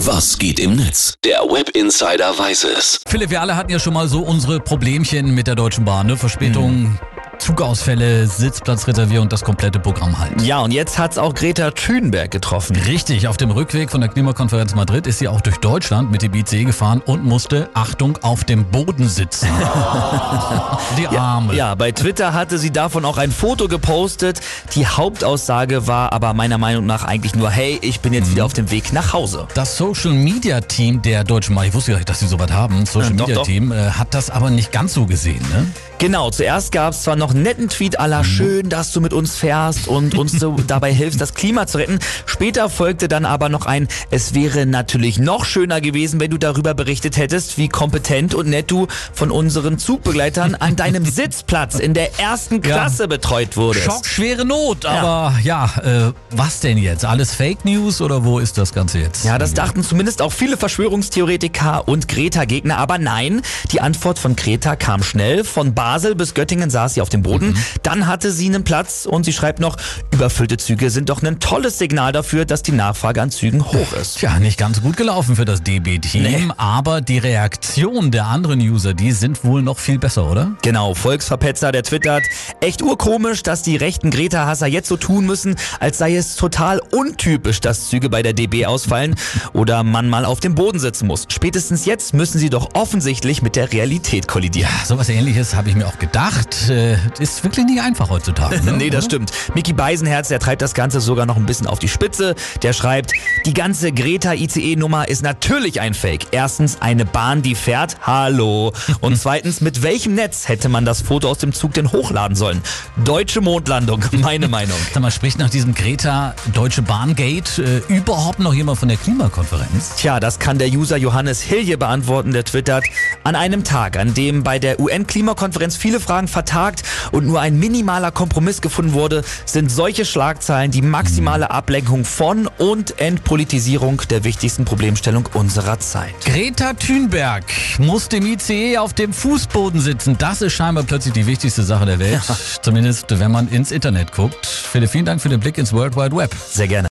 Was geht im Netz? Der Web Insider weiß es. Philipp, wir alle hatten ja schon mal so unsere Problemchen mit der Deutschen Bahn, ne? Verspätung, Zugausfälle, Sitzplatzreservierung, das komplette Programm halt. Ja, und jetzt hat's auch Greta Thunberg getroffen. Richtig, auf dem Rückweg von der Klimakonferenz Madrid ist sie auch durch Deutschland mit dem ICE gefahren und musste, Achtung, auf dem Boden sitzen. Die Arme. Ja, bei Twitter hatte sie davon auch ein Foto gepostet. Die Hauptaussage war aber meiner Meinung nach eigentlich nur, hey, ich bin jetzt wieder auf dem Weg nach Hause. Das Social Media Team der Deutschen Bahn, ich wusste gar nicht, dass sie so was haben, Social Äh, doch, Media. Team, äh, hat das aber nicht ganz so gesehen, ne? Genau, zuerst gab's zwar noch einen netten Tweet aller schön, dass du mit uns fährst und uns so dabei hilfst, das Klima zu retten. Später folgte dann aber noch ein, es wäre natürlich noch schöner gewesen, wenn du darüber berichtet hättest, wie kompetent und nett du von unseren Zugbegleitern an deinem Sitzplatz in der ersten Ja. Klasse betreut wurdest. Schock, schwere Not, aber ja, äh, was denn jetzt? Alles Fake News oder wo ist das Ganze jetzt? Ja, das dachten zumindest auch viele Verschwörungstheoretiker und Greta-Gegner. Aber nein, die Antwort von Greta kam schnell. Von Basel bis Göttingen saß sie auf dem Boden. Dann hatte sie einen Platz und sie schreibt noch, überfüllte Züge sind doch ein tolles Signal dafür, dass die Nachfrage an Zügen hoch ist. Tja, nicht ganz gut gelaufen für das DB-Team, Nee. aber die Reaktion der anderen User, die sind wohl noch viel besser, oder? Genau, Volksverpetzer, der twittert, echt urkomisch, dass die rechten Greta-Hasser jetzt so tun müssen, als sei es total untypisch, dass Züge bei der DB ausfallen oder man mal auf dem Boden sitzen muss. Spätestens jetzt müssen sie doch offensichtlich mit der Realität kollidieren. Sowas ähnliches habe ich mir auch gedacht. Äh, ist wirklich nicht einfach heutzutage. Ne? Nee, das stimmt. Mickey Beisenherz, der treibt das Ganze sogar noch ein bisschen auf die Spitze. Der schreibt, die ganze Greta-ICE-Nummer ist natürlich ein Fake. Erstens, eine Bahn, die fährt. Hallo. Und zweitens, mit welchem Netz hätte man das Foto aus dem Zug denn hochladen sollen? Deutsche Mondlandung, meine Meinung. Sag mal, spricht nach diesem Greta Deutsche Bahngate äh, überhaupt noch jemand von der Klimakonferenz? Tja, das kann der User Johannes Hilje beantworten, der twittert, an einem Tag, an dem bei der UN-Klimakonferenz viele Fragen vertagt und nur ein minimaler Kompromiss gefunden wurde, sind solche Schlagzeilen die maximale Ablenkung von und Entpolitisierung der wichtigsten Problemstellung unserer Zeit. Greta Thunberg musste im ICE auf dem Fußboden sitzen. Das ist scheinbar plötzlich die wichtigste Sache der Welt. Zumindest, wenn man ins Internet guckt. Philipp, vielen Dank für den Blick ins World Wide Web. Sehr gerne.